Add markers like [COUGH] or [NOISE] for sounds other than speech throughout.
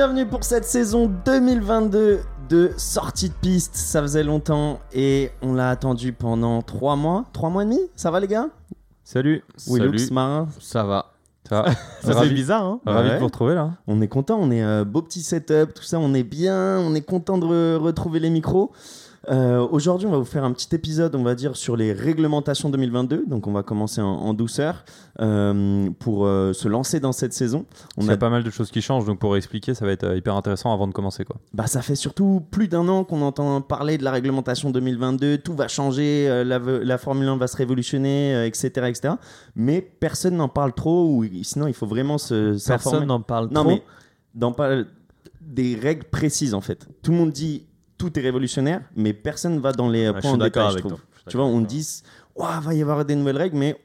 Bienvenue pour cette saison 2022 de sortie de piste. Ça faisait longtemps et on l'a attendu pendant 3 mois, 3 mois et demi? Ça va les gars? Salut. Willux, Salut. Marin, Ça va. Ça va. Ça c'est bizarre, hein Ouais. Ravi de vous retrouver là. on est content, on est euh, beau petit setup, tout ça, on est bien, on est content de re- retrouver les micros. Euh, Aujourd'hui, on va vous faire un petit épisode, on va dire, sur les réglementations 2022. Donc, on va commencer en, en douceur euh, pour euh, se lancer dans cette saison. On a a pas mal de choses qui changent, donc pour expliquer, ça va être hyper intéressant avant de commencer quoi. Bah, ça fait surtout plus d'un an qu'on entend parler de la réglementation 2022, tout va changer, euh, la, la Formule 1 va se révolutionner, euh, etc., etc. Mais personne n'en parle trop, ou sinon il faut vraiment se. Personne n'en parle Non, trop. mais dans pas des règles précises en fait. Tout le monde dit tout est révolutionnaire, mais personne va dans les je points d'accord détail, je trouve. Tu vois, on dit, Ouah, va y avoir des nouvelles règles, mais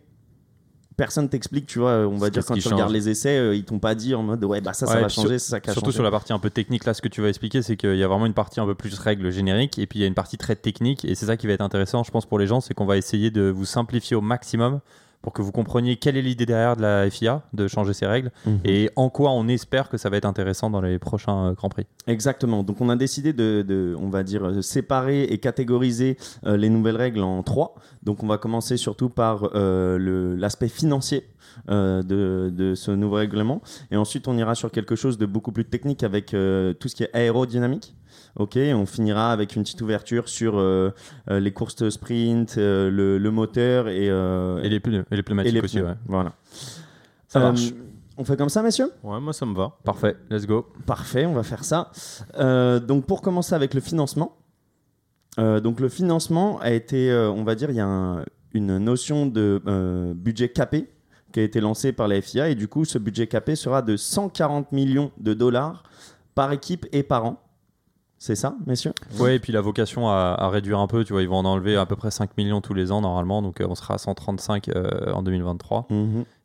personne t'explique, tu vois, on va dire quand tu regardes les essais, euh, ils t'ont pas dit en mode ouais, bah ça, ça Ouais, va sur- changer, ça qui a Surtout sur la partie un peu technique, là, ce que tu vas expliquer, c'est qu'il y a vraiment une partie un peu plus règles génériques, et puis il y a une partie très technique, et c'est ça qui va être intéressant, je pense, pour les gens, c'est qu'on va essayer de vous simplifier au maximum pour que vous compreniez quelle est l'idée derrière de la FIA de changer ces règles Mhm. et en quoi on espère que ça va être intéressant dans les prochains euh, Grands Prix. Exactement. Donc on a décidé de, de- on va dire, euh, séparer et catégoriser euh, les nouvelles règles en trois. Donc on va commencer surtout par euh, l'aspect financier euh, de, de ce nouveau règlement. Et ensuite on ira sur quelque chose de beaucoup plus technique avec euh, tout ce qui est aérodynamique. Ok, on finira avec une petite ouverture sur euh, les courses de sprint, le, le moteur et, Et les pneus, et les et pneumatiques les aussi, pneus. ouais. Voilà. Ça marche. On fait comme ça, messieurs? Ouais, moi ça me va. Parfait, let's go. Parfait, on va faire ça. Donc pour commencer avec le financement. Euh, donc le financement a été, euh, on va dire, il y a un- une notion de euh, budget capé qui a été lancée par la FIA et du coup ce budget capé sera de 140 millions de dollars par équipe et par an. C'est ça, messieurs? Ouais, et puis la vocation à, à réduire un peu, tu vois, ils vont en enlever à peu près 5 millions tous les ans normalement, donc euh, on sera à 135 euh, en 2023.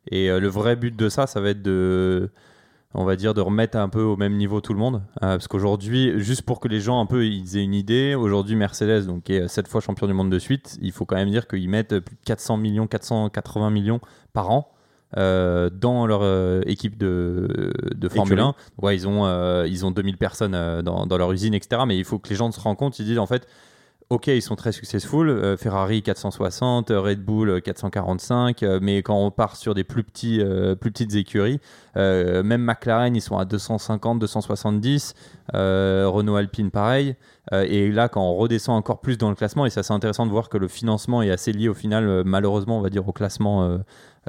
Et euh, le vrai but de ça, ça va être de, on va dire, de remettre un peu au même niveau tout le monde. Euh, parce qu'aujourd'hui, juste pour que les gens un peu ils aient une idée, aujourd'hui Mercedes, donc qui est 7 fois champion du monde de suite, il faut quand même dire qu'ils mettent plus de 400 millions, 480 millions par an. Euh, dans leur euh, équipe de, de Formule Écurie. 1. Ouais, ils ont, euh, ils ont 2000 personnes dans, dans leur usine, etc. Mais il faut que les gens se rendent compte, ils disent en fait, ok, ils sont très successful, Ferrari 460, euh, Red Bull euh, 445, euh, mais quand on part sur des plus, petits, plus petites écuries, même McLaren, ils sont à 250, 270, euh, Renault Alpine pareil, et là, quand on redescend encore plus dans le classement, et ça c'est intéressant de voir que le financement est assez lié au final, malheureusement, on va dire au classement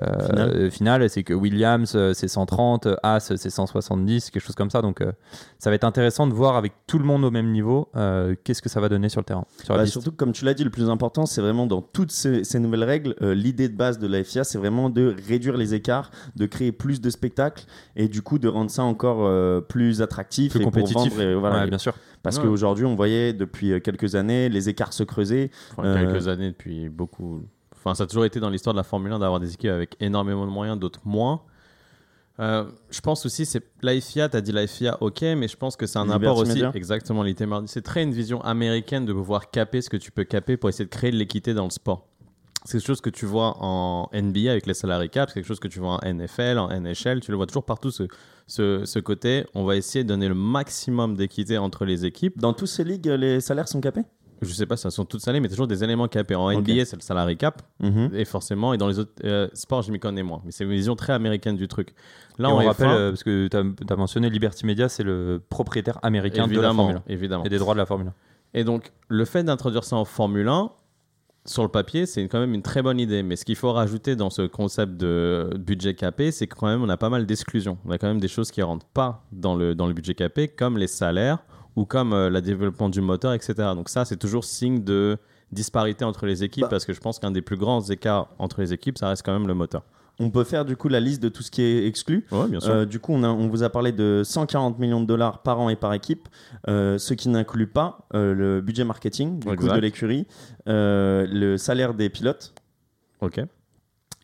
euh, euh, Final. euh, final, c'est que Williams euh, c'est 130, euh, Haas c'est 170, quelque chose comme ça, donc euh, ça va être intéressant de voir avec tout le monde au même niveau, euh, qu'est-ce que ça va donner sur le terrain. Sur Bah, surtout, comme tu l'as dit, le plus important, c'est vraiment dans toutes ces, ces nouvelles règles, euh, l'idée de base de la FIA, c'est vraiment de réduire les écarts, de créer plus de spectacles et du coup de rendre ça encore euh, plus attractif plus et pour compétitif. vendre, et voilà. Ouais, bien sûr. Parce Ouais. qu'aujourd'hui, on voyait depuis quelques années les écarts se creuser. Enfin, Euh, quelques années depuis beaucoup. Enfin, ça a toujours été dans l'histoire de la Formule 1 d'avoir des équipes avec énormément de moyens, d'autres moins. Euh, je pense aussi, c'est la FIA, tu as dit la FIA, ok, mais je pense que c'est un apport aussi. Exactement, Liberty Media. C'est très une vision américaine de pouvoir caper ce que tu peux caper pour essayer de créer de l'équité dans le sport. C'est quelque chose que tu vois en NBA avec les salary caps, c'est quelque chose que tu vois en NFL, en NHL, tu le vois toujours partout ce, ce, ce côté. On va essayer de donner le maximum d'équité entre les équipes. Dans toutes ces ligues, les salaires sont capés? Je sais pas si elles sont toutes salées, mais toujours des éléments capés. En. NBA, c'est le salary cap. Mhm. Et forcément, et dans les autres euh, sports, je m'y connais moins. Mais c'est une vision très américaine du truc. Là, Et on F1, rappelle, euh, parce que tu as, mentionné Liberty Media, c'est le propriétaire américain de la évidemment, Formule évidemment. 1 et des droits de la Formule 1. Et donc, le fait d'introduire ça en Formule 1, sur le papier, c'est quand même une très bonne idée. Mais ce qu'il faut rajouter dans ce concept de budget capé, c'est que quand même, on a pas mal d'exclusions. On a quand même des choses qui ne rentrent pas dans le, dans le budget capé, comme les salaires ou comme euh, le développement du moteur, etc. Donc ça, c'est toujours signe de disparité entre les équipes, Bah. parce que je pense qu'un des plus grands écarts entre les équipes, ça reste quand même le moteur. On peut faire du coup la liste de tout ce qui est exclu. Ouais, bien sûr. Euh, du coup, on, a- on vous a parlé de 140 millions de dollars par an et par équipe, euh, ce qui n'inclut pas euh, le budget marketing du coup, Exact. de l'écurie, le salaire des pilotes. ok.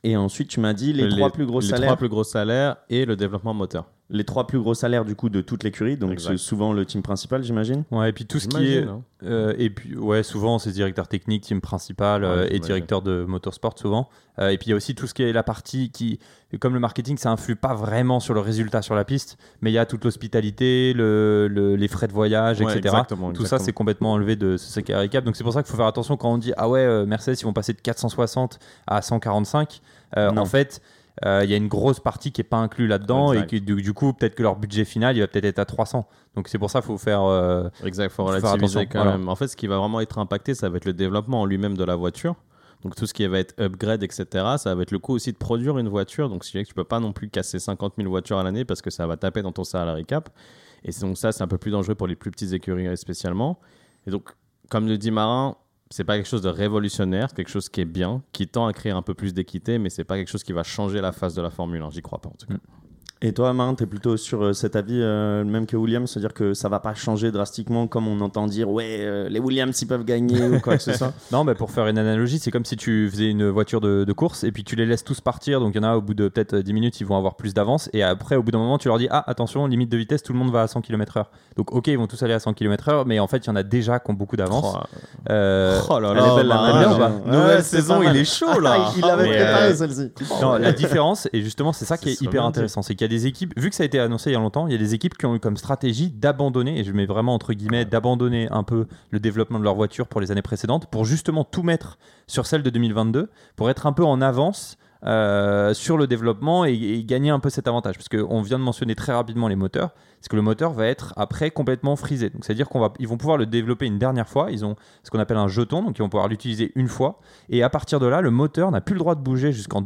Et ensuite, tu m'as dit les, trois plus gros les salaires. trois plus gros salaires et le développement moteur. Les trois plus gros salaires du coup de toute l'écurie, donc c'est souvent le team principal, j'imagine. Ouais, et puis tout ce qui est. Hein. euh, et puis, ouais, souvent, c'est directeur technique, team principal Ouais, euh, et directeur de motorsport, souvent. Euh, et puis, il y a aussi tout ce qui est la partie qui. Comme le marketing, ça influe pas vraiment sur le résultat sur la piste, mais il y a toute l'hospitalité, le, le- les frais de voyage, Ouais, etc. exactement, Tout ça, c'est complètement enlevé de ce Cap. Donc, c'est pour ça qu'il faut faire attention quand on dit Ah ouais, euh, Mercedes, ils vont passer de 460 à 145. Euh, Non. en fait. Euh, Il y a une grosse partie qui est pas inclue là-dedans et que du, du coup peut-être que leur budget final il va peut-être être à 300 donc c'est pour ça qu'il faut faire euh, Exact, faut relativiser attention, quand voilà. même. En fait, ce qui va vraiment être impacté, ça va être le développement en lui-même de la voiture. Donc tout ce qui va être upgrade, etc., ça va être le coût aussi de produire une voiture. Donc que tu peux pas non plus casser 50 000 voitures à l'année parce que ça va taper dans ton salary cap. Et donc ça, c'est un peu plus dangereux pour les plus petites écuries spécialement. Et donc, comme le dit Marin, c'est pas quelque chose de révolutionnaire, quelque chose qui est bien, qui tend à créer un peu plus d'équité, mais c'est pas quelque chose qui va changer la face de la Formule 1. J'y crois pas en tout cas. Et toi, Marin, tu es plutôt sur euh, cet avis, euh, le même que Williams, c'est-à-dire que ça va pas changer drastiquement comme on entend dire, ouais, euh, les Williams, ils peuvent gagner ou quoi que ce soit? [LAUGHS] Non, mais pour faire une analogie, c'est comme si tu faisais une voiture de, de course et puis tu les laisses tous partir. Donc il y en a au bout de peut-être 10 minutes, ils vont avoir plus d'avance. Et après, au bout d'un moment, tu leur dis Ah, attention, limite de vitesse, tout le monde va à 100 km/h. Donc ok, ils vont tous aller à 100 km/h, mais en fait, il y en a déjà qui ont beaucoup d'avance. Oh, Euh, oh là elle est là, la bah. nouvelle saison, il est chaud là. [LAUGHS] il avait préparé euh, celle-ci. Non, la différence, et justement, c'est ça qui est hyper intéressant, c'est qu'il y a des équipes, vu que ça a été annoncé il y a longtemps, il y a des équipes qui ont eu comme stratégie d'abandonner, et je mets vraiment entre guillemets, d'abandonner un peu le développement de leur voiture pour les années précédentes, pour justement tout mettre sur celle de 2022, pour être un peu en avance. euh, sur le développement et, gagner un peu cet avantage. Parce qu'on vient de mentionner très rapidement les moteurs parce que le moteur va être après complètement frisé. Donc c'est à dire qu'on va ils vont pouvoir le développer une dernière fois. Ils ont ce qu'on appelle un jeton donc ils vont pouvoir l'utiliser une fois. Et à partir de là le moteur n'a plus le droit de bouger jusqu'en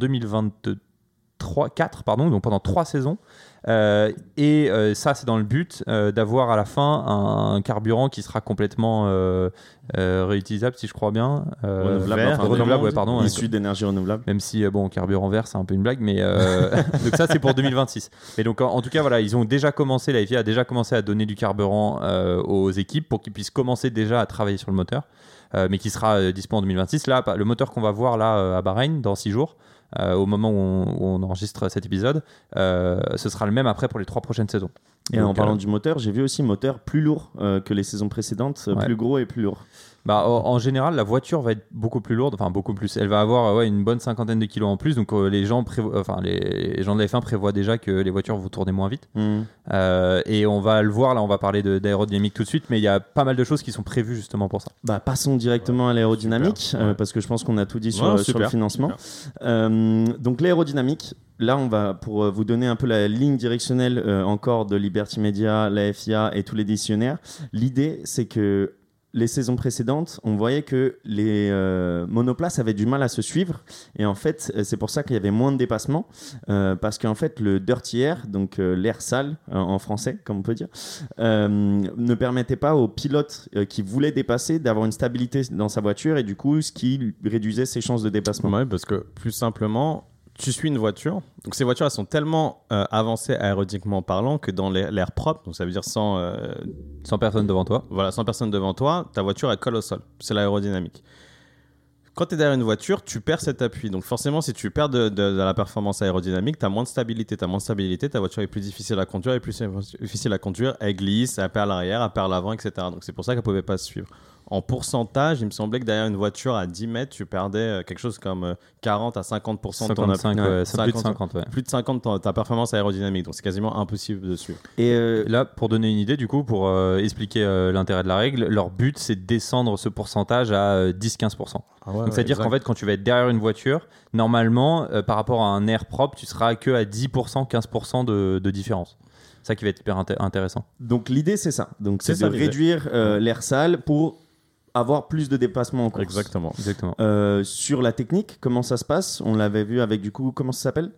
2023 4 pardon donc pendant trois saisons. Euh, et euh, ça c'est dans le but euh, d'avoir à la fin un, carburant qui sera complètement réutilisable si je crois bien. Renouvelable, vert, enfin, renouvelable, ouais, pardon Issu d'énergie renouvelable. même si bon carburant vert c'est un peu une blague mais [LAUGHS] donc ça c'est pour 2026 mais donc en, en tout cas voilà ils ont déjà commencé la FIA a déjà commencé à donner du carburant aux équipes pour qu'ils puissent commencer déjà à travailler sur le moteur mais qui sera euh, dispo en 2026 là le moteur qu'on va voir là à Bahreïn dans 6 jours euh, au moment où on, où on enregistre cet épisode euh, ce sera le même après pour les trois prochaines saisons Et en parlant euh, du moteur, j'ai vu aussi moteur plus lourd que les saisons précédentes, Ouais. plus gros et plus lourd. Bah, en, en général, la voiture va être beaucoup plus lourde, enfin beaucoup plus. Elle va avoir ouais, une bonne cinquantaine de kilos en plus, donc euh, les gens, prévo- enfin les, les gens de la F1 prévoient déjà que les voitures vont tourner moins vite. Hmm. Euh, et on va le voir, là, on va parler d'aérodynamique tout de suite, mais il y a pas mal de choses qui sont prévues justement pour ça. Bah, passons directement à l'aérodynamique, euh, ouais. parce que je pense qu'on a tout dit sur, Ouais, sur super, le financement. Euh, donc l'aérodynamique, là on va, pour vous donner un peu la ligne directionnelle euh, encore de Liberty Media, la FIA et tous les décisionnaires, l'idée c'est que les saisons précédentes, on voyait que les euh, monoplaces avaient du mal à se suivre. Et en fait, euh, c'est pour ça qu'il y avait moins de dépassements. euh, parce qu'en fait, le dirty air, donc l'air sale en français, comme on peut dire, ne permettait pas aux pilotes qui voulaient dépasser d'avoir une stabilité dans sa voiture. Et du coup, ce qui réduisait ses chances de dépassement. Ouais, parce que plus simplement, tu suis une voiture. Donc ces voitures, elles sont tellement euh, avancées aérodynamiquement parlant que dans l'air propre, donc ça veut dire sans, euh, Sans personne devant toi. voilà, sans personne devant toi, ta voiture elle colle au sol. C'est l'aérodynamique. Quand tu es derrière une voiture, tu perds cet appui. Donc forcément, si tu perds de, de- de la performance aérodynamique, tu as moins de stabilité. Tu as moins de stabilité, ta voiture est plus difficile à conduire, elle est plus difficile à conduire, elle glisse, elle perd l'arrière, elle perd l'avant, etc. Donc c'est pour ça qu'elle pouvait pas se suivre. En pourcentage, il me semblait que derrière une voiture à 10 mètres, tu perdais euh, quelque chose comme euh, 40 à 50% de ton 55, appui. ouais, Ouais, c'est plus de 50, 50, ouais. plus de 50 de ton- ta performance aérodynamique. Donc c'est quasiment impossible de suivre. Et euh, Là, pour donner une idée, du coup, pour euh, expliquer euh, l'intérêt de la règle, leur but c'est de descendre ce pourcentage à euh, 10-15%. Donc c'est-à-dire qu'en fait, quand tu vas être derrière une voiture, normalement, euh, par rapport à un air propre, tu seras que à 10%, 15% de, de différence. C'est ça qui va être hyper inté- intéressant. donc l'idée c'est ça. Donc c'est de réduire euh, l'air sale pour avoir plus de dépassement en course. Exactement. Exactement. Euh, sur la technique, comment ça se passe? On l'avait vu avec du coup, comment ça s'appelle?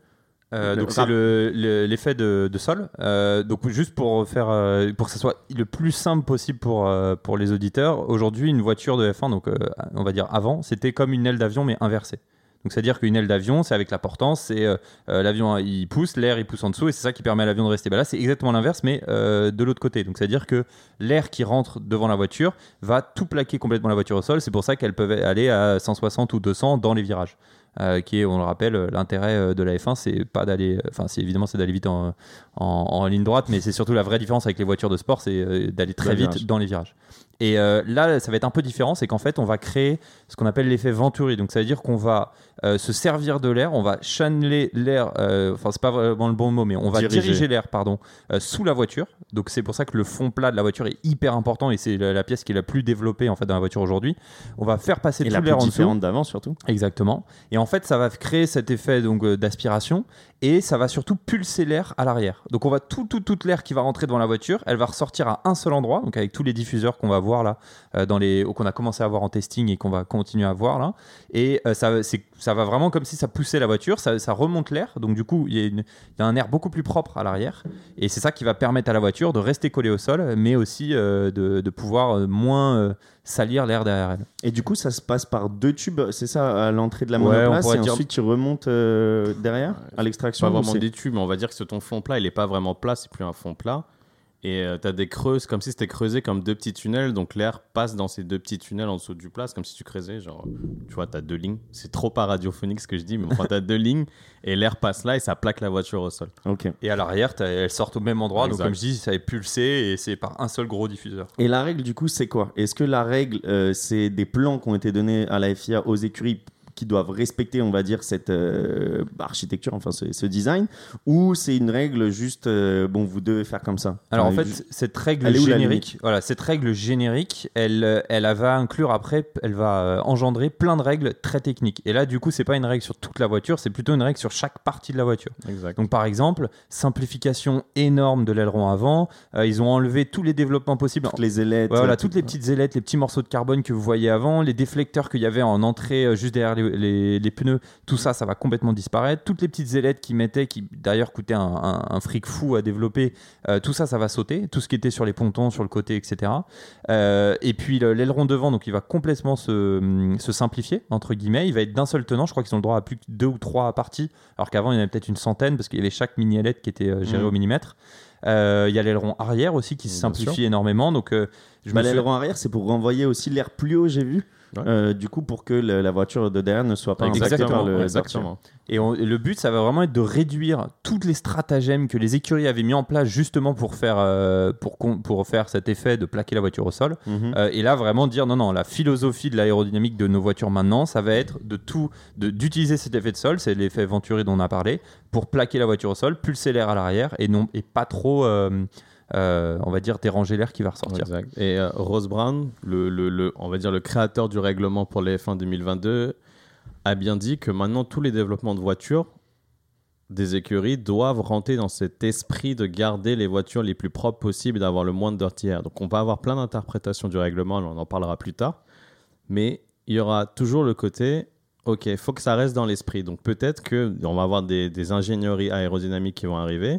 Euh, donc c'est le- le- l'effet de, de sol. Euh, donc juste pour faire, euh, pour que ça soit le plus simple possible pour euh, pour les auditeurs. Aujourd'hui, une voiture de F1, donc euh, on va dire avant, c'était comme une aile d'avion mais inversée. Donc c'est-à-dire qu'une aile d'avion, c'est avec la portance, c'est euh, euh, l'avion il pousse, l'air il pousse en dessous et c'est ça qui permet à l'avion de rester. Bah là c'est exactement l'inverse mais euh, de l'autre côté. Donc c'est-à-dire que l'air qui rentre devant la voiture va tout plaquer complètement la voiture au sol. C'est pour ça qu'elles peuvent aller à 160 ou 200 dans les virages. euh, qui est, on le rappelle, l'intérêt de la F1, c'est pas d'aller, enfin, c'est évidemment c'est d'aller vite en, en, en ligne droite, mais c'est surtout la vraie différence avec les voitures de sport, c'est d'aller très vite dans les virages. Et euh, là, ça va être un peu différent, c'est qu'en fait, on va créer ce qu'on appelle l'effet Venturi. Donc, ça veut dire qu'on va euh, se servir de l'air, on va channeler l'air, euh, enfin, c'est pas vraiment le bon mot, mais on va Diriger. diriger, l'air, pardon, euh, sous la voiture. Donc, c'est pour ça que le fond plat de la voiture est hyper important et c'est la, la pièce qui est la plus développée en fait dans la voiture aujourd'hui. On va faire passer Et tout l'air en dessous. différente d'avant surtout. Exactement. Et en fait, ça va créer cet effet donc euh, d'aspiration et ça va surtout pulser l'air à l'arrière. Donc on va tout, tout, toute l'air qui va rentrer devant la voiture, elle va ressortir à un seul endroit, donc avec tous les diffuseurs qu'on va voir là, euh, dans les, qu'on a commencé à voir en testing et qu'on va continuer à voir là. Et euh, ça, ça va vraiment comme si ça poussait la voiture, ça, remonte l'air. Donc du coup, il y, a un air beaucoup plus propre à l'arrière. Et c'est ça qui va permettre à la voiture de rester collée au sol, mais aussi euh, de, pouvoir moins salir l'air derrière elle. Et du coup, ça se passe par deux tubes, c'est ça, à l'entrée de la monoplace, et dire- ensuite tu remontes euh, derrière, à l'extraction. pas vraiment des tubes, mais on va dire que ce ton fond plat, il est pas vraiment plat, c'est plus un fond plat. Et tu as des creuses, comme si c'était creusé comme deux petits tunnels, donc l'air passe dans ces deux petits tunnels en dessous du plat, comme si tu creusais, genre, tu vois, tu as deux lignes. C'est trop pas radiophonique ce que je dis, mais enfin, tu as deux lignes, et l'air passe là, et ça plaque la voiture au sol. Ok. Et à l'arrière, elles sortent au même endroit. Donc, comme je dis, ça est pulsé et c'est par un seul gros diffuseur. Et la règle, du coup, c'est quoi? Est-ce que la règle, euh, c'est des plans qui ont été donnés à la FIA aux écuries qui doivent respecter, on va dire, cette euh, architecture, enfin ce, ce design, ou c'est une règle juste, euh, bon, vous devez faire comme ça? Alors, en fait, cette règle Elle générique, voilà, cette règle générique, elle, euh, elle va inclure après, elle va engendrer plein de règles très techniques. Et là, du coup, c'est pas une règle sur toute la voiture, c'est plutôt une règle sur chaque partie de la voiture. Exact. Donc, par exemple, simplification énorme de l'aileron avant. Euh, ils ont enlevé tous les développements possibles. toutes les ailettes. Voilà, toutes les petites ailettes, les petits morceaux de carbone que vous voyez avant, les déflecteurs qu'il y avait en entrée juste derrière les, les- les pneus, tout ça, ça va complètement disparaître. Toutes les petites ailettes qu'ils mettaient, qui d'ailleurs coûtaient un, un- un fric fou à développer, euh, tout ça, ça va sauter. Tout ce qui était sur les pontons, sur le côté, etc. Euh, et puis le- l'aileron devant, donc il va complètement se, hum, se simplifier, entre guillemets. Il va être d'un seul tenant. Je crois qu'ils ont le droit à plus que deux ou trois parties, alors qu'avant il y en avait peut-être une centaine parce qu'il y avait chaque mini ailette qui était euh, gérée Mhm. au millimètre. Euh, Il y a l'aileron arrière aussi qui se simplifie énormément. Donc, euh, je Bah, suis- L'aileron arrière, c'est pour renvoyer aussi l'air plus haut, j'ai vu. Ouais. Euh, du coup, pour que le- la voiture de derrière ne soit pas impactée par le exactement. Et, on- et le but, ça va vraiment être de réduire toutes les stratagèmes que les écuries avaient mis en place justement pour faire, euh, pour, pour faire cet effet de plaquer la voiture au sol. Mhm. Euh, et là, vraiment dire non, non, la philosophie de l'aérodynamique de nos voitures maintenant, ça va être de tout, d'utiliser cet effet de sol, c'est l'effet Venturi dont on a parlé, pour plaquer la voiture au sol, pulser l'air à l'arrière et, non, et pas trop, euh, euh, on va dire, déranger l'air qui va ressortir. Et euh, Rose Brown, le, le- on va dire le créateur du règlement pour les F1 2022, a bien dit que maintenant tous les développements de voitures des écuries doivent rentrer dans cet esprit de garder les voitures les plus propres possibles et d'avoir le moins de dirty air. Donc on peut avoir plein d'interprétations du règlement, on en parlera plus tard, mais il y aura toujours le côté, ok, il faut que ça reste dans l'esprit. Donc peut-être qu'on va avoir des, des ingénieries aérodynamiques qui vont arriver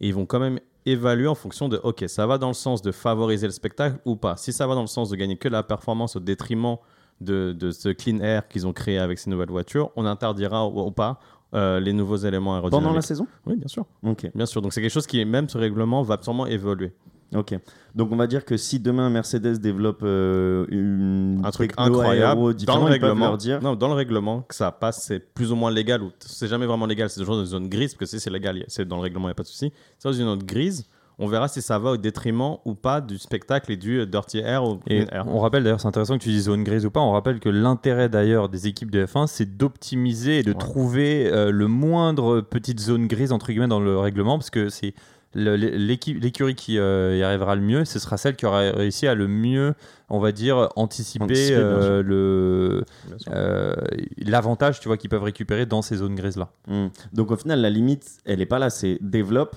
et ils vont quand même évaluer en fonction de, ok, ça va dans le sens de favoriser le spectacle ou pas. Si ça va dans le sens de gagner que la performance au détriment de, de ce clean air qu'ils ont créé avec ces nouvelles voitures, on interdira ou, ou pas euh, les nouveaux éléments aérodynamiques. Pendant la saison? Oui, bien sûr. Ok. Bien sûr. Donc c'est quelque chose qui, même ce règlement, va sûrement évoluer. Ok. Donc on va dire que si demain Mercedes développe euh, une Un truc incroyable. Dans le, règlement, leur dire. non, dans le règlement, que ça passe, c'est plus ou moins légal ou c'est jamais vraiment légal. C'est toujours dans une zone grise parce que si c'est légal, c'est dans le règlement, il n'y a pas de souci. C'est dans une zone grise. On verra si ça va au détriment ou pas du spectacle et du euh, dirty air ou Et on rappelle d'ailleurs, c'est intéressant que tu dises zone grise ou pas. On rappelle que l'intérêt d'ailleurs des équipes de F1, c'est d'optimiser et de Ouais. trouver euh, le moindre petite zone grise entre guillemets dans le règlement, parce que c'est l'écurie qui euh, y arrivera le mieux, ce sera celle qui aura réussi à le mieux, on va dire, anticiper, euh, le euh, l'avantage, tu vois, qu'ils peuvent récupérer dans ces zones grises là. Hmm. Donc au final, la limite, elle est pas là, c'est développe.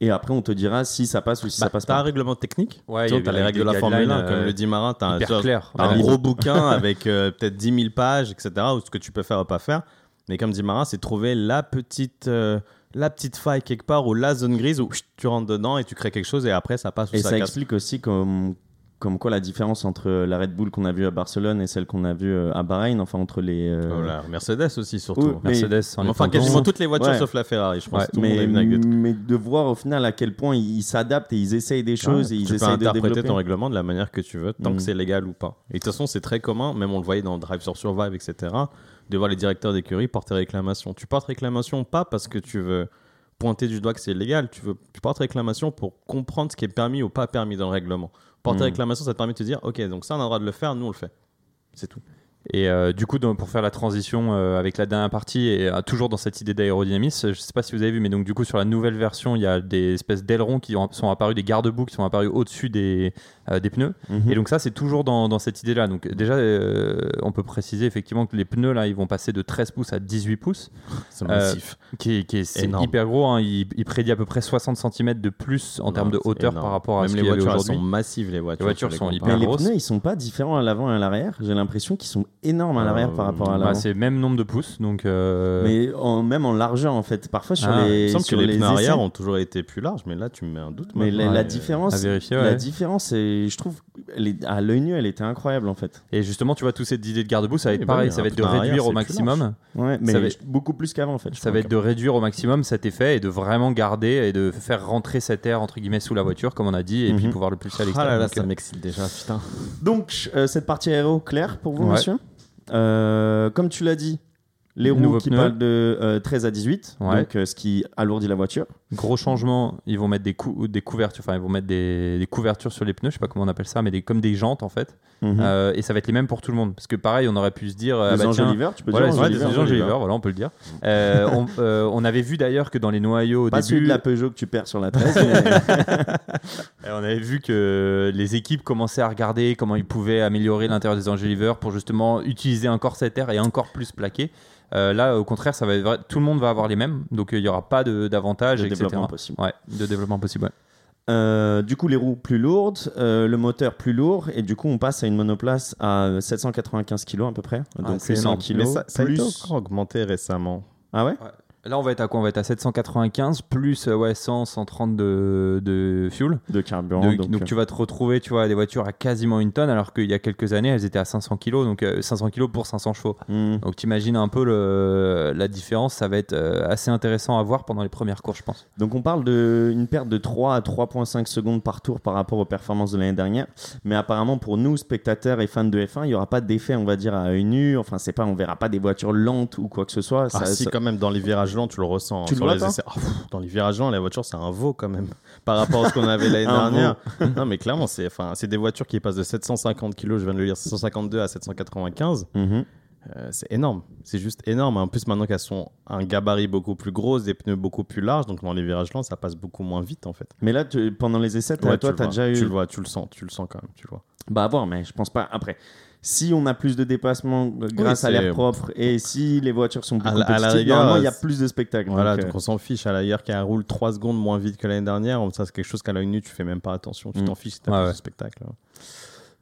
Et après, on te dira si ça passe ou si Bah, ça passe t'as un pas. règlement technique? Ouais, Tu avait les règles de la Formule 1, guidelines, comme le dit Marin, t'as un, clair. t'as un Ouais. gros [LAUGHS] bouquin avec euh, peut-être 10 000 pages, etc., ou ce que tu peux faire ou pas faire. Mais comme dit Marin, c'est trouver la petite, euh, la petite faille quelque part ou la zone grise où tu rentres dedans et tu crées quelque chose et après ça passe ou Et ça, ça explique aussi comme, comme quoi la différence entre la Red Bull qu'on a vue à Barcelone et celle qu'on a vue euh, à Bahreïn, enfin entre les. euh, Oh là, Mercedes aussi, surtout. Mais- Mercedes, sans les Enfin, quasiment toutes les voitures Ouais. sauf la Ferrari, je pense. Ouais, mais, mais de voir au final à quel point ils s'adaptent et ils essayent des choses Ouais, et ils tu peux essayent de interpréter développer. ton règlement de la manière que tu veux, tant Mm. que c'est légal ou pas. Et de toute façon, c'est très commun, même on le voyait dans Drive sur Survive, etc., de voir les directeurs d'écurie porter réclamation. Tu portes réclamation pas parce que tu veux pointer du doigt que c'est illégal, tu, veux, tu portes réclamation pour comprendre ce qui est permis ou pas permis dans le règlement. Porter Mhm. réclamation, ça te permet de te dire, ok, donc ça on a le droit de le faire, nous on le fait. C'est tout. Et euh, du coup, pour faire la transition euh, avec la dernière partie, et euh, toujours dans cette idée d'aérodynamisme, je sais pas si vous avez vu, mais donc du coup, sur la nouvelle version, il y a des espèces d'ailerons qui ont- sont apparus, des garde-boue qui sont apparus au-dessus des, des pneus. Mhm. Et donc ça, c'est toujours dans, dans cette idée-là. Donc déjà, on peut préciser effectivement que les pneus, là, ils vont passer de 13 pouces à 18 pouces, [LAUGHS] C'est massif. qui, est- qui hyper gros. hein. Il, il prédit à peu près 60 cm de plus en termes de hauteur énorme. par rapport à Même ce les qu'il y avait voitures, sont massives, les voitures. voitures tu les sont hyper Mais les grosse. pneus, ils sont pas différents à l'avant et à l'arrière. J'ai l'impression qu'ils sont énormes à Euh, l'arrière par rapport à Bah, l'avant. c'est le même nombre de pouces. Donc, euh, mais en- même en largeur, en fait. Parfois, sur Ah, Il les, me semble que les, les pneus arrière essais- ont toujours été plus larges, mais là tu me mets un doute. Mais la, différence, à vérifier, la différence, c'est, je trouve, elle est, à l'œil nu, elle était incroyable en fait. Et justement, tu vois, toute cette idée de garde-boue, ça va Oui, être bah pareil, ça va être de arrière, réduire au c'est maximum. Ouais, mais Ça va- beaucoup plus qu'avant en fait. Ça va être de réduire au maximum cet effet et de vraiment garder et de faire rentrer cet air entre guillemets sous la voiture, comme on a dit, et puis Mhm. pouvoir le pousser à Ah l'extérieur. là là, Donc, ça euh, m'excite déjà, putain. Donc, euh, cette partie aéro, claire pour vous, monsieur? Euh, Comme tu l'as dit, les roues qui parlent de euh, 13 à 18, Ouais. donc euh, ce qui alourdit la voiture. Gros changement, ils vont mettre des, cou- des couvertures, enfin ils vont mettre des, des couvertures sur les pneus, je sais pas comment on appelle ça, mais des, comme des jantes en fait. Mhm. Euh, et ça va être les mêmes pour tout le monde. Parce que pareil, on aurait pu se dire, les bah, tiens, enjoliveurs, tu peux voilà, dire des enjoliveurs, enjoliveurs, enjoliveurs. voilà, on peut le dire. [LAUGHS] On, on avait vu d'ailleurs que dans les noyaux au Pas celui de la Peugeot que tu perds sur la 13. mais- [LAUGHS] Et on avait vu que les équipes commençaient à regarder comment ils pouvaient améliorer l'intérieur des enjoliveurs pour justement utiliser encore cet air et encore plus plaqué. Euh, là, au contraire, ça va être vrai- tout le monde va avoir les mêmes, donc euh, il n'y aura pas de- d'avantage, de etc. développement possible. Ouais, de développement possible. ouais. Euh, du coup, les roues plus lourdes, euh, le moteur plus lourd, et du coup, on passe à une monoplace à 795 kg à peu près. Donc, Ah, c'est 800 énorme. kg. Ça, ça a été plus... encore augmenté récemment. Ah ouais Là, on va être à quoi On va être à 795 plus euh, ouais, 100, 130 de, de fuel. De carburant. Donc, donc, donc euh, tu vas te retrouver, tu vois, des voitures à quasiment une tonne, alors qu'il y a quelques années, elles étaient à 500 kg, donc euh, 500 kg pour 500 chevaux. hmm. Donc t'imagines un peu le, la différence, ça va être euh, assez intéressant à voir pendant les premières courses, je pense. Donc on parle d'une perte de 3 à 3,5 secondes par tour par rapport aux performances de l'année dernière. Mais apparemment pour nous, spectateurs et fans de F1, il n'y aura pas d'effet, on va dire, à œil nu. Enfin, c'est pas, on verra pas des voitures lentes ou quoi que ce soit. Ah Ça- si, ça- quand même, dans les virages lents, tu le ressens. Tu sur les essais. Pff, Dans les virages lents, la voiture, c'est un veau quand même. [LAUGHS] Par rapport à ce qu'on avait l'année [LAUGHS] dernière. [LAUGHS] non, mais clairement, c'est enfin, c'est des voitures qui passent de 750 kg, je viens de le dire, 752 à 795. Mhm. Euh, c'est énorme. C'est juste énorme. En plus, maintenant qu'elles sont un gabarit beaucoup plus gros, des pneus beaucoup plus larges, donc dans les virages lents, ça passe beaucoup moins vite en fait. Mais là, tu- pendant les essais, Ouais, toi, tu as déjà eu. Tu le vois, tu le sens, tu le sens quand même, tu le vois. Bah à voir, mais je pense pas. Après, si on a plus de dépassements euh, grâce à c'est- l'air propre et si les voitures sont plus À la- à la compétitives, rigueur, normalement il y a c'est- plus de spectacles. Voilà, donc, donc euh, on s'en fiche. À l'ailleurs qu'elle roule 3 secondes moins vite que l'année dernière, ça c'est quelque chose qu'à l'œil nu, tu fais même pas attention. Tu Mm. t'en fiches si t'as Ouais, plus ouais. de spectacle. hein.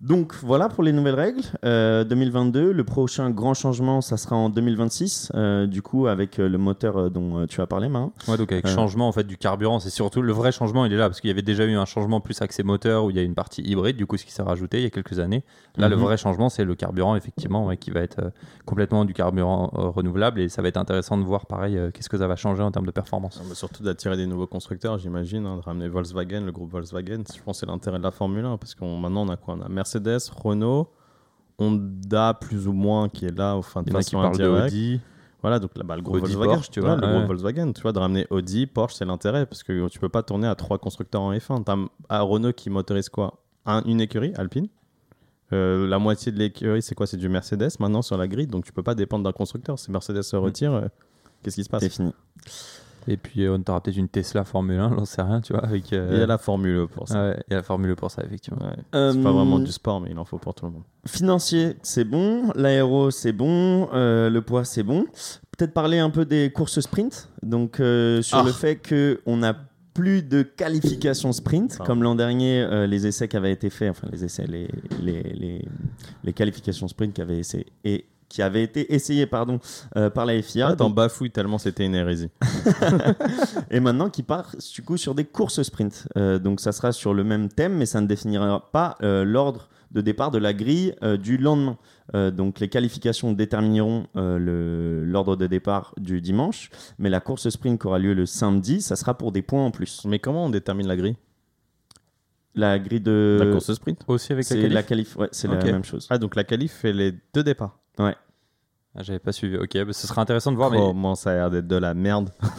Donc, voilà pour les nouvelles règles. Euh, 2022, le prochain grand changement, ça sera en 2026. euh, du coup, avec euh, le moteur euh, dont euh, tu as parlé, Marin. Ouais, donc avec Ouais. changement en fait du carburant, c'est surtout le vrai changement, il est là parce qu'il y avait déjà eu un changement plus axé moteur où il y a une partie hybride du coup ce qui s'est rajouté il y a quelques années. Là le Mhm. vrai changement c'est le carburant effectivement ouais, qui va être euh, complètement du carburant euh, renouvelable et ça va être intéressant de voir pareil euh, qu'est-ce que ça va changer en termes de performance. Surtout d'attirer des nouveaux constructeurs, j'imagine, hein, de ramener Volkswagen, le groupe Volkswagen. Je pense que c'est l'intérêt de la Formule 1 parce qu'on maintenant on a quoi? On a Mercedes, Renault, Honda plus ou moins qui est là, enfin de Il y en a qui façon de indirecte. Audi. Voilà, donc là, bah, le Audi, Volkswagen, Porsche, tu vois, Ouais, le ouais. groupe Volkswagen, tu vois, de ramener Audi, Porsche, c'est l'intérêt parce que tu peux pas tourner à trois constructeurs en F1. T'as à Renault qui motorise quoi? Un- Une écurie, Alpine. Euh, la moitié de l'écurie, c'est quoi? C'est du Mercedes maintenant sur la grille, donc tu peux pas dépendre d'un constructeur. Si Mercedes se retire, euh, qu'est-ce qui se passe? C'est fini. Et puis euh, on aura peut-être une Tesla Formule 1, [LAUGHS] j'en sais rien, tu vois avec euh, Il y a la Formule pour ça. ouais, il y a la Formule pour ça effectivement. Ouais. Euh, C'est pas vraiment du sport, mais il en faut pour tout le monde. Financier, c'est bon. L'aéro, c'est bon. Euh, le poids, c'est bon. Peut-être parler un peu des courses sprint. Donc, euh, sur Ah. le fait qu'on n'a plus de qualification sprint, comme l'an dernier, euh, les essais qui avaient été faits, enfin, les essais, les, les, les, les qualifications sprint qui avaient, essayé, et, qui avaient été essayées pardon, euh, par la FIA. Ah, T'en Donc, bafouilles tellement c'était une hérésie. [LAUGHS] et maintenant, qui part du coup sur des courses sprint. Euh, donc, ça sera sur le même thème, mais ça ne définira pas euh, l'ordre de départ de la grille euh, du lendemain. Euh, donc, les qualifications détermineront euh, l'ordre de départ du dimanche, mais la course sprint qui aura lieu le samedi, ça sera pour des points en plus. Mais comment on détermine la grille? La grille de. La course sprint Aussi avec la c'est qualif la qualif, ouais, c'est la même chose. Ah, donc la qualif fait les deux départs. Ouais. Ah, J'avais pas suivi. Ok, bah, ce serait intéressant de voir. Mais, Comment ça a l'air d'être de la merde. [LAUGHS] [LAUGHS]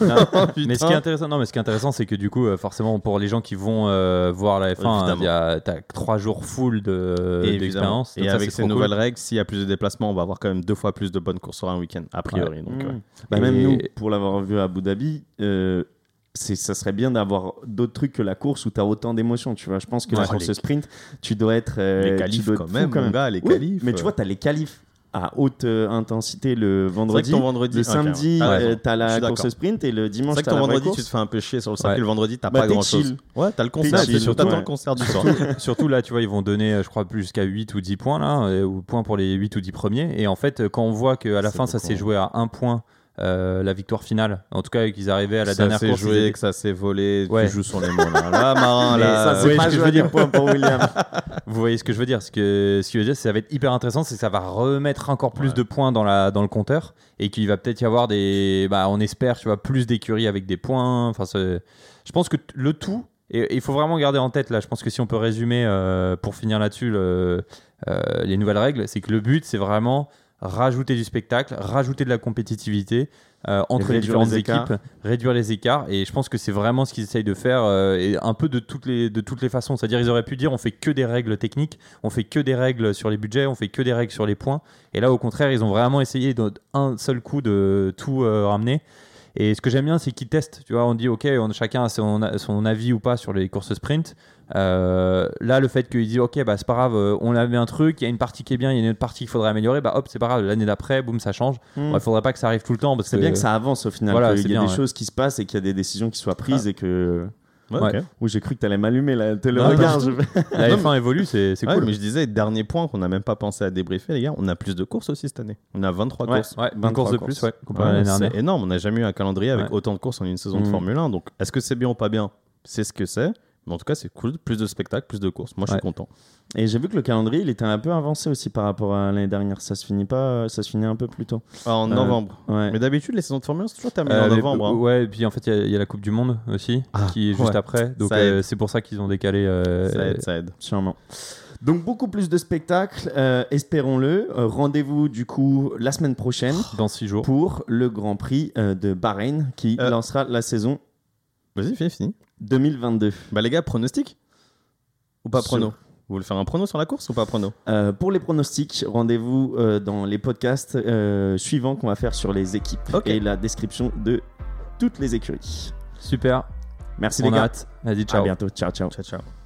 mais ce qui est intéressant, non, mais ce qui est intéressant, c'est que du coup, euh, forcément, pour les gens qui vont euh, voir la F1, Évidemment. il y a t'as trois jours full de d'expérience. Et Donc ça, avec ces cool. nouvelles règles, s'il y a plus de déplacements, on va avoir quand même deux fois plus de bonnes courses sur un week-end, a priori. Donc, Mmh. ouais. Bah, Même nous, pour l'avoir vu à Abu Dhabi, euh, c'est, ça serait bien d'avoir d'autres trucs que la course où tu as autant d'émotions. Tu vois, je pense que Ouais, la course les- sprint, tu dois être. euh, les qualifs, dois être quand même, mon gars, les Oui, qualifs. mais tu euh. vois, tu as les qualifs à haute euh, intensité le vendredi. ton vendredi, Le ok, samedi, t'as raison. euh, t'as la course sprint et le C'est dimanche, vrai que t'as la vraie vendredi, course. tu te fais un peu chier sur le circuit. Ouais. Le vendredi, t'as Bah, pas grand chose. chill. Ouais, t'as le concert. chill, surtout, ouais. le concert du soir. Surtout là, tu vois, ils vont donner, euh, je crois, plus jusqu'à 8 ou 10 points là, euh, ou points pour les 8 ou 10 premiers. Et en fait, quand on voit qu'à la fin, ça s'est joué à un point, euh, la victoire finale, en tout cas, qu'ils arrivaient à la ça dernière course. joué, étaient- que ça s'est volé. Ouais. Tu joues sur les mots là. Là, [LAUGHS] marin, là. ça, c'est ouais, pas ce que je veux dire. des points pour William. [LAUGHS] Vous voyez ce que je veux dire Ce que, ce qui veut dire, c'est que ça va être hyper intéressant, c'est que ça va remettre encore plus Ouais. de points dans, la, dans le compteur et qu'il va peut-être y avoir des. Bah, on espère, tu vois, plus d'écuries avec des points. Enfin, je pense que le tout, et il faut vraiment garder en tête là, je pense que si on peut résumer euh, pour finir là-dessus le- euh, les nouvelles règles, c'est que le but, c'est vraiment rajouter du spectacle, rajouter de la compétitivité euh, entre les différentes les équipes, réduire les écarts. Et je pense que c'est vraiment ce qu'ils essayent de faire, euh, et un peu de toutes les, de toutes les façons. C'est-à-dire, ils auraient pu dire on fait que des règles techniques, on fait que des règles sur les budgets, on fait que des règles sur les points. Et là, au contraire, ils ont vraiment essayé d'un seul coup de tout euh, ramener. Et ce que j'aime bien, c'est qu'ils testent. Tu vois, on dit, OK, on, chacun a son, son avis ou pas sur les courses sprint. Euh, là, le fait qu'ils disent, OK, bah, c'est pas grave, euh, on avait un truc, il y a une partie qui est bien, il y a une autre partie qu'il faudrait améliorer, bah hop, c'est pas grave, l'année d'après, boum, ça change. Hmm. Il faudrait pas que ça arrive tout le temps. parce C'est bien que ça avance au final, Voilà, qu'il y a bien, des ouais. choses qui se passent et qu'il y a des décisions qui soient prises et que. Ouais, Ouais. ok. Oui, j'ai cru que t'allais m'allumer là. T'es le Non, regard. non, je- [LAUGHS] La F1 évolue, c'est Ouais, cool. mais je disais, dernier point qu'on n'a même pas pensé à débriefer, les gars, on a plus de courses aussi cette année. On a 23 Ouais. courses. Ouais, 23 une course de courses. plus, ouais, c'est énorme. On n'a jamais eu un calendrier avec Ouais. autant de courses en une saison de Mm. Formule 1. Donc, est-ce que c'est bien ou pas bien? C'est ce que c'est. Mais en tout cas, c'est cool. Plus de spectacles, plus de courses. Moi, je suis Ouais. content. Et j'ai vu que le calendrier, il était un peu avancé aussi par rapport à l'année dernière. Ça se finit pas, ça se finit un peu plus tôt. Ah, en Euh, novembre. Ouais. Mais d'habitude, les saisons de Formule 1, c'est toujours terminé Euh, en les- novembre. hein. Ouais, et puis en fait, il y a- il y, a la Coupe du Monde aussi, Ah, qui est juste ouais. après. Donc euh, c'est pour ça qu'ils ont décalé. euh, Ça aide, ça aide. Sûrement. Donc beaucoup plus de spectacles, euh, espérons-le. Euh, Rendez-vous du coup la semaine prochaine dans six jours. pour le Grand Prix euh, de Bahreïn qui Euh. lancera la saison Vas-y, fini, fini. 2022. Bah, les gars, pronostic Ou pas Sur- prono? Vous voulez faire un prono sur la course ou pas prono? Euh, pour les pronostics, rendez-vous euh, dans les podcasts euh, suivants qu'on va faire sur les équipes Ok. et la description de toutes les écuries. Super. Merci On les gars. hâte. Vas-y, À ciao. bientôt. Ciao ciao. Ciao, ciao.